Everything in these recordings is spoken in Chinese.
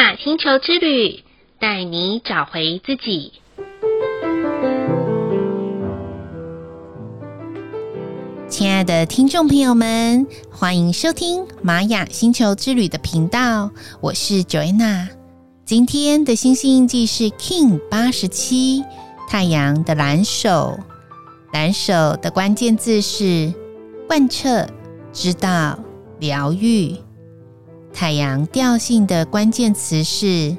雅星球之旅，带你找回自己。亲爱的听众朋友们，欢迎收听玛雅星球之旅的频道，我是 Joanna。今天的星星印记是 King 八十七，太阳的蓝手。蓝手的关键字是贯彻、知道、疗愈。海洋调性的关键词是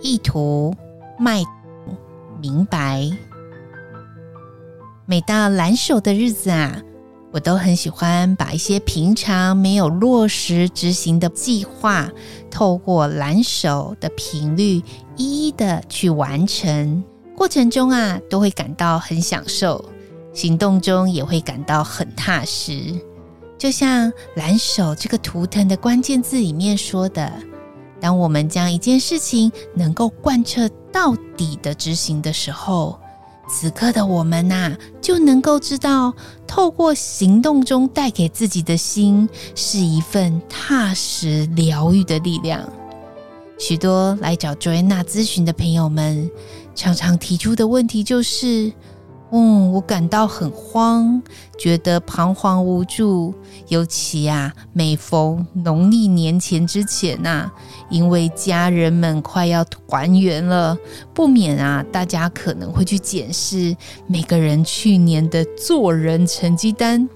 意图、脉、明白。每到蓝手的日子啊，我都很喜欢把一些平常没有落实执行的计划，透过蓝手的频率，一一的去完成。过程中啊，都会感到很享受，行动中也会感到很踏实。就像蓝手这个图腾的关键字里面说的，当我们将一件事情能够贯彻到底的执行的时候，此刻的我们呐、啊，就能够知道，透过行动中带给自己的心，是一份踏实疗愈的力量。许多来找 Joanna 咨询的朋友们，常常提出的问题就是。嗯，我感到很慌，觉得彷徨无助。尤其啊，每逢农历年前之前呐、因为家人们快要团圆了，不免啊，大家可能会去检视每个人去年的做人成绩单，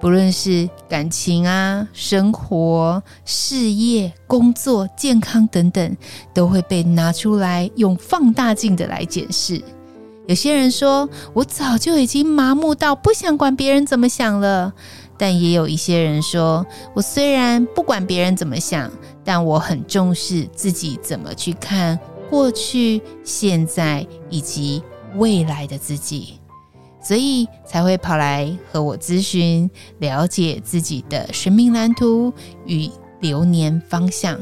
不论是感情啊、生活、事业、工作、健康等等，都会被拿出来用放大镜的来检视。有些人说，我早就已经麻木到不想管别人怎么想了，但也有一些人说，我虽然不管别人怎么想，但我很重视自己怎么去看过去、现在以及未来的自己，所以才会跑来和我咨询，了解自己的生命蓝图与流年方向。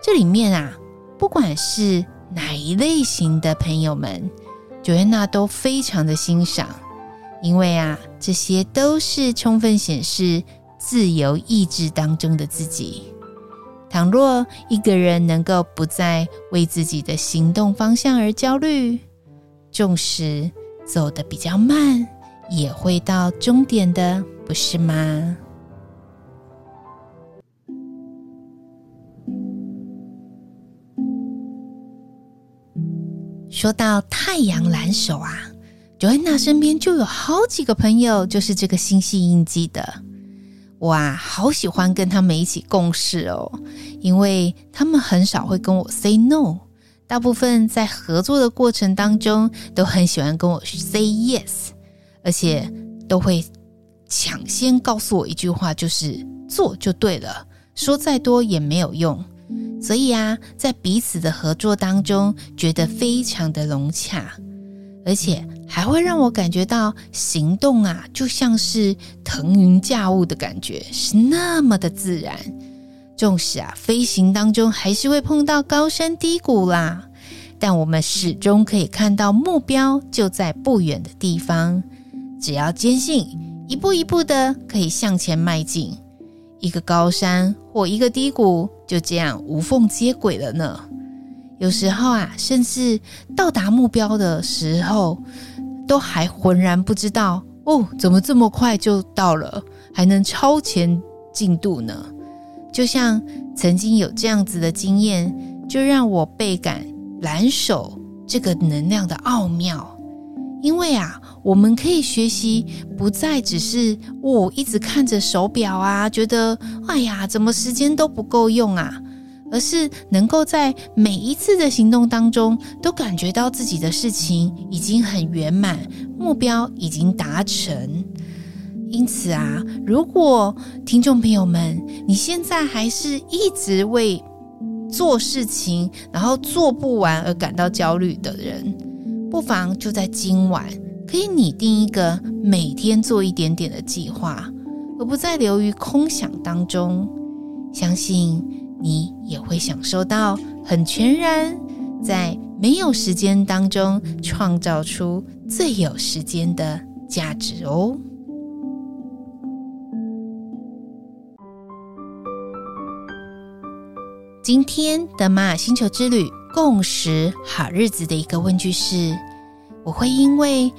这里面啊，不管是哪一类型的朋友们。Joanna 都非常的欣赏，因为啊，这些都是充分显示自由意志当中的自己。倘若一个人能够不再为自己的行动方向而焦虑，纵使走得比较慢，也会到终点的，不是吗？说到太阳蓝手啊，Joanna 身边就有好几个朋友，就是这个星系印记的。哇，好喜欢跟他们一起共事哦，因为他们很少会跟我 say no，大部分在合作的过程当中都很喜欢跟我 say yes，而且都会抢先告诉我一句话，就是做就对了，说再多也没有用。所以啊，在彼此的合作当中，觉得非常的融洽，而且还会让我感觉到行动啊，就像是腾云驾雾的感觉，是那么的自然。纵使啊，飞行当中还是会碰到高山低谷啦，但我们始终可以看到目标就在不远的地方，只要坚信，一步一步的可以向前迈进。一个高山或一个低谷，就这样无缝接轨了呢。有时候啊，甚至到达目标的时候，都还浑然不知道哦，怎么这么快就到了，还能超前进度呢？就像曾经有这样子的经验，就让我倍感蓝手这个能量的奥妙。因为啊，我们可以学习不再只是我、哦、一直看着手表啊，觉得哎呀，怎么时间都不够用啊，而是能够在每一次的行动当中，都感觉到自己的事情已经很圆满，目标已经达成。因此啊，如果听众朋友们，你现在还是一直为做事情然后做不完而感到焦虑的人，不妨就在今晚，可以拟定一个每天做一点点的计划，而不再流于空想当中。相信你也会享受到很全然，在没有时间当中创造出最有时间的价值哦。今天的玛雅星球之旅共识好日子的一个问句是：我会因为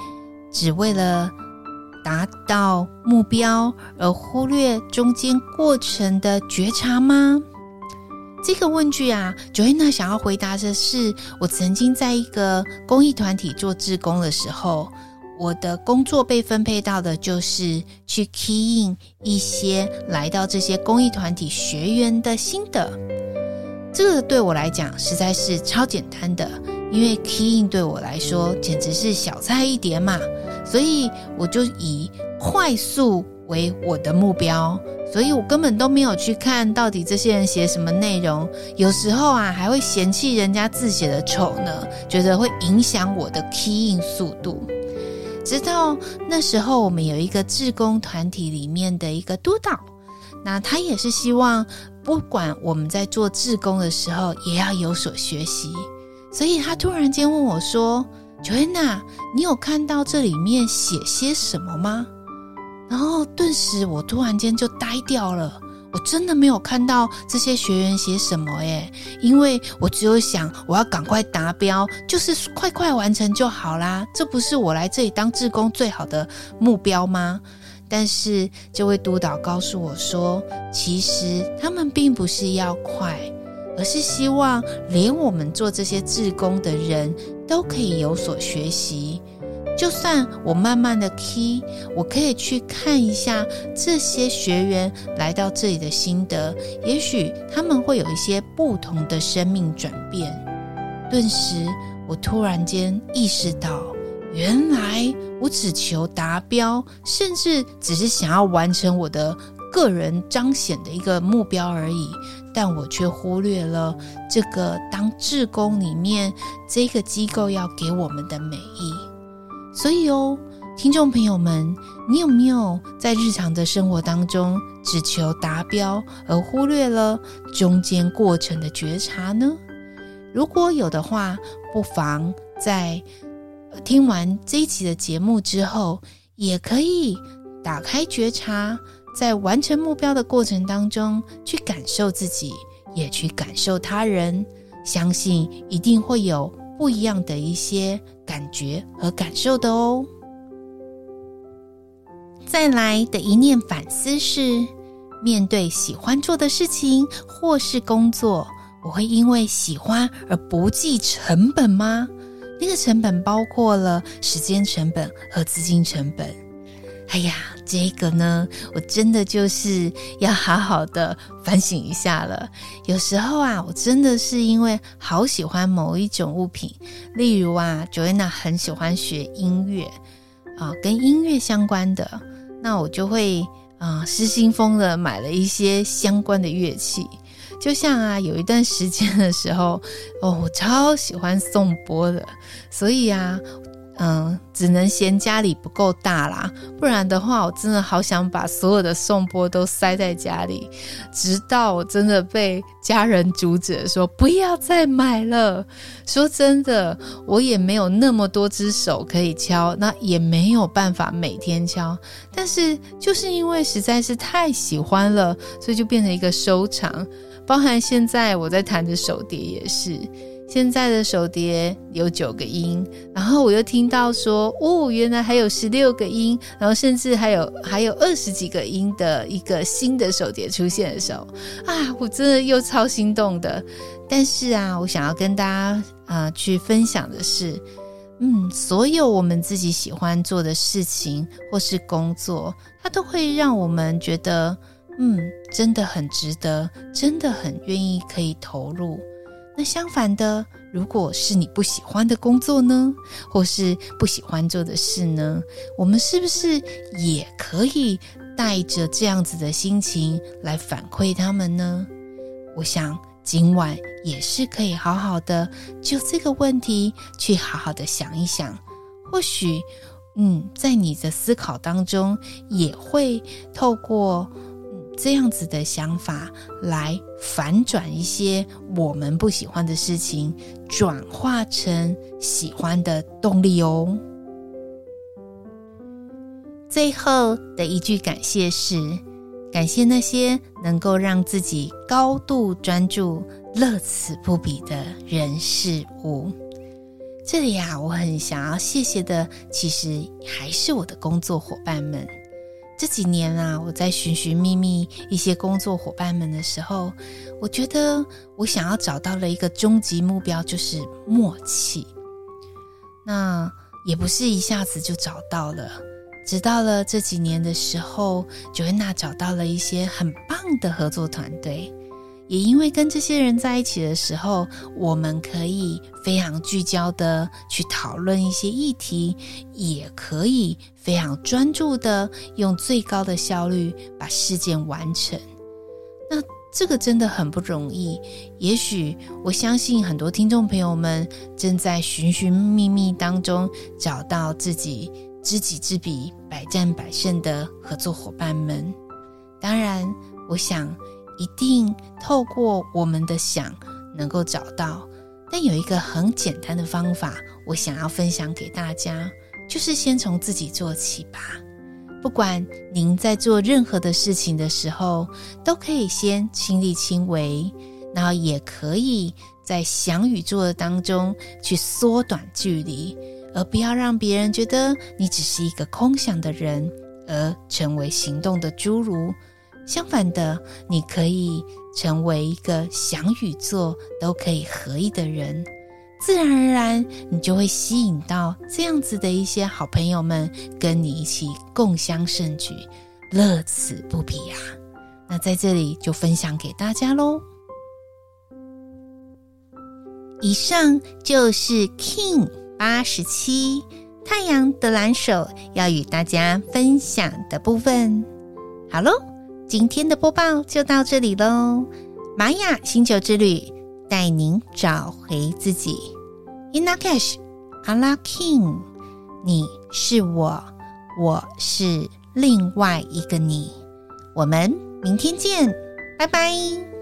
只为了达到目标而忽略中间过程的觉察吗？这个问句啊，Joanna 想要回答的是：我曾经在一个公益团体做志工的时候，我的工作被分配到的就是去 key in 一些来到这些公益团体学员的心得。这个对我来讲实在是超简单的，因为 key in 对我来说简直是小菜一碟嘛，所以我就以快速为我的目标。所以我根本都没有去看到底这些人写什么内容，有时候啊还会嫌弃人家字写的丑呢，觉得会影响我的 key in 速度。直到那时候，我们有一个志工团体里面的一个督导，那他也是希望不管我们在做志工的时候也要有所学习，所以他突然间问我说：“Joanna，你有看到这里面写些什么吗？”然后顿时我突然间就呆掉了，我真的没有看到这些学员写什么耶，因为我只有想我要赶快达标，就是快快完成就好啦，这不是我来这里当志工最好的目标吗？但是这位督导告诉我说，其实他们并不是要快，而是希望连我们做这些志工的人都可以有所学习。就算我慢慢的 key，我可以去看一下这些学员来到这里的心得，也许他们会有一些不同的生命转变。顿时，我突然间意识到，原来我只求达标，甚至只是想要完成我的个人彰显的一个目标而已，但我却忽略了这个当志工里面这个机构要给我们的美意。所以哦，听众朋友们，你有没有在日常的生活当中只求达标，而忽略了中间过程的觉察呢？如果有的话，不妨在听完这一期的节目之后，也可以打开觉察，在完成目标的过程当中，去感受自己，也去感受他人，相信一定会有不一样的一些感觉和感受的哦。再来的一念反思是：面对喜欢做的事情或是工作，我会因为喜欢而不计成本吗？那个成本包括了时间成本和资金成本。哎呀，这个呢，我真的就是要好好的反省一下了。有时候啊，我真的是因为好喜欢某一种物品，例如啊，Joanna 很喜欢学音乐啊，跟音乐相关的，那我就会啊失心疯的买了一些相关的乐器。就像啊，有一段时间的时候，哦，我超喜欢送波的，所以啊。嗯，只能嫌家里不够大啦，不然的话，我真的好想把所有的送波都塞在家里，直到我真的被家人阻止说不要再买了。说真的，我也没有那么多只手可以敲，那也没有办法每天敲。但是就是因为实在是太喜欢了，所以就变成一个收藏。包含现在我在弹的手碟也是。现在的手碟有九个音，然后我又听到说，哦，原来还有十六个音，然后甚至还有还有二十几个音的一个新的手碟出现的时候，啊，我真的又超心动的。但是啊，我想要跟大家啊、去分享的是，嗯，所有我们自己喜欢做的事情或是工作，它都会让我们觉得，嗯，真的很值得，真的很愿意可以投入。那相反的，如果是你不喜欢的工作呢，或是不喜欢做的事呢，我们是不是也可以带着这样子的心情来反馈他们呢？我想今晚也是可以好好的就这个问题去好好的想一想，或许，嗯，在你的思考当中也会透过。这样子的想法来反转一些我们不喜欢的事情，转化成喜欢的动力哦。最后的一句感谢是：感谢那些能够让自己高度专注、乐此不疲的人事物。这里、啊，我很想要谢谢的，其实还是我的工作伙伴们。这几年啊，我在寻寻觅觅一些工作伙伴们的时候，我觉得我想要找到了一个终极目标，就是默契。那也不是一下子就找到了，直到了这几年的时候九月娜找到了一些很棒的合作团队。也因为跟这些人在一起的时候，我们可以非常聚焦的去讨论一些议题，也可以非常专注的用最高的效率把事件完成。那这个真的很不容易。也许我相信很多听众朋友们正在寻寻觅觅当中找到自己知己知彼、百战百胜的合作伙伴们。当然，我想。一定透过我们的想能够找到，但有一个很简单的方法，我想要分享给大家，就是先从自己做起吧。不管您在做任何的事情的时候，都可以先亲力亲为，然后也可以在想与做的当中去缩短距离，而不要让别人觉得你只是一个空想的人，而成为行动的侏儒。相反的，你可以成为一个想与做都可以合一的人，自然而然，你就会吸引到这样子的一些好朋友们，跟你一起共襄盛举，乐此不疲呀。那在这里就分享给大家喽。以上就是 King 八十七太阳的蓝手要与大家分享的部分。好喽。今天的播报就到这里喽，玛雅星球之旅带您找回自己。Inna Cash，阿拉 King，你是我，我是另外一个你。我们明天见，拜拜。